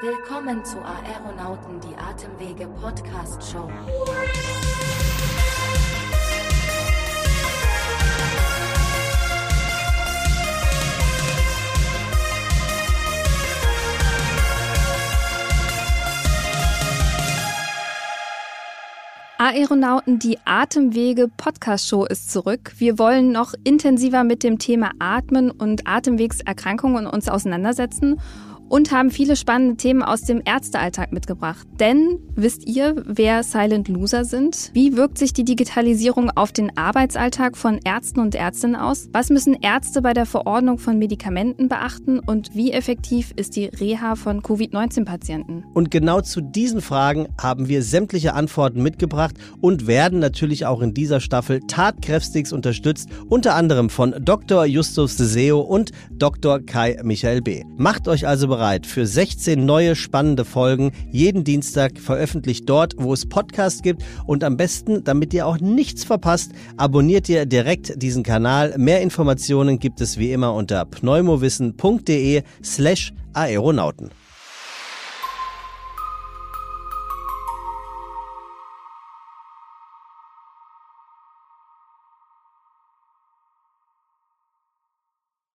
Willkommen zu Aeronauten die Atemwege Podcast Show. Aeronauten, die Atemwege Podcast Show ist zurück. Wir wollen noch intensiver mit dem Thema Atmen und Atemwegserkrankungen uns auseinandersetzen und haben viele spannende Themen aus dem Ärztealltag mitgebracht. Denn wisst ihr, wer Silent Loser sind? Wie wirkt sich die Digitalisierung auf den Arbeitsalltag von Ärzten und Ärztinnen aus? Was müssen Ärzte bei der Verordnung von Medikamenten beachten? Und wie effektiv ist die Reha von Covid-19-Patienten? Und genau zu diesen Fragen haben wir sämtliche Antworten mitgebracht und werden natürlich auch in dieser Staffel tatkräftigst unterstützt, unter anderem von Dr. Justus Seo und Dr. Kai Michael B. Macht euch also bereit bereit für 16 neue spannende Folgen, jeden Dienstag veröffentlicht dort, wo es Podcasts gibt und am besten, damit ihr auch nichts verpasst, abonniert ihr direkt diesen Kanal. Mehr Informationen gibt es wie immer unter pneumowissen.de slash Aeronauten.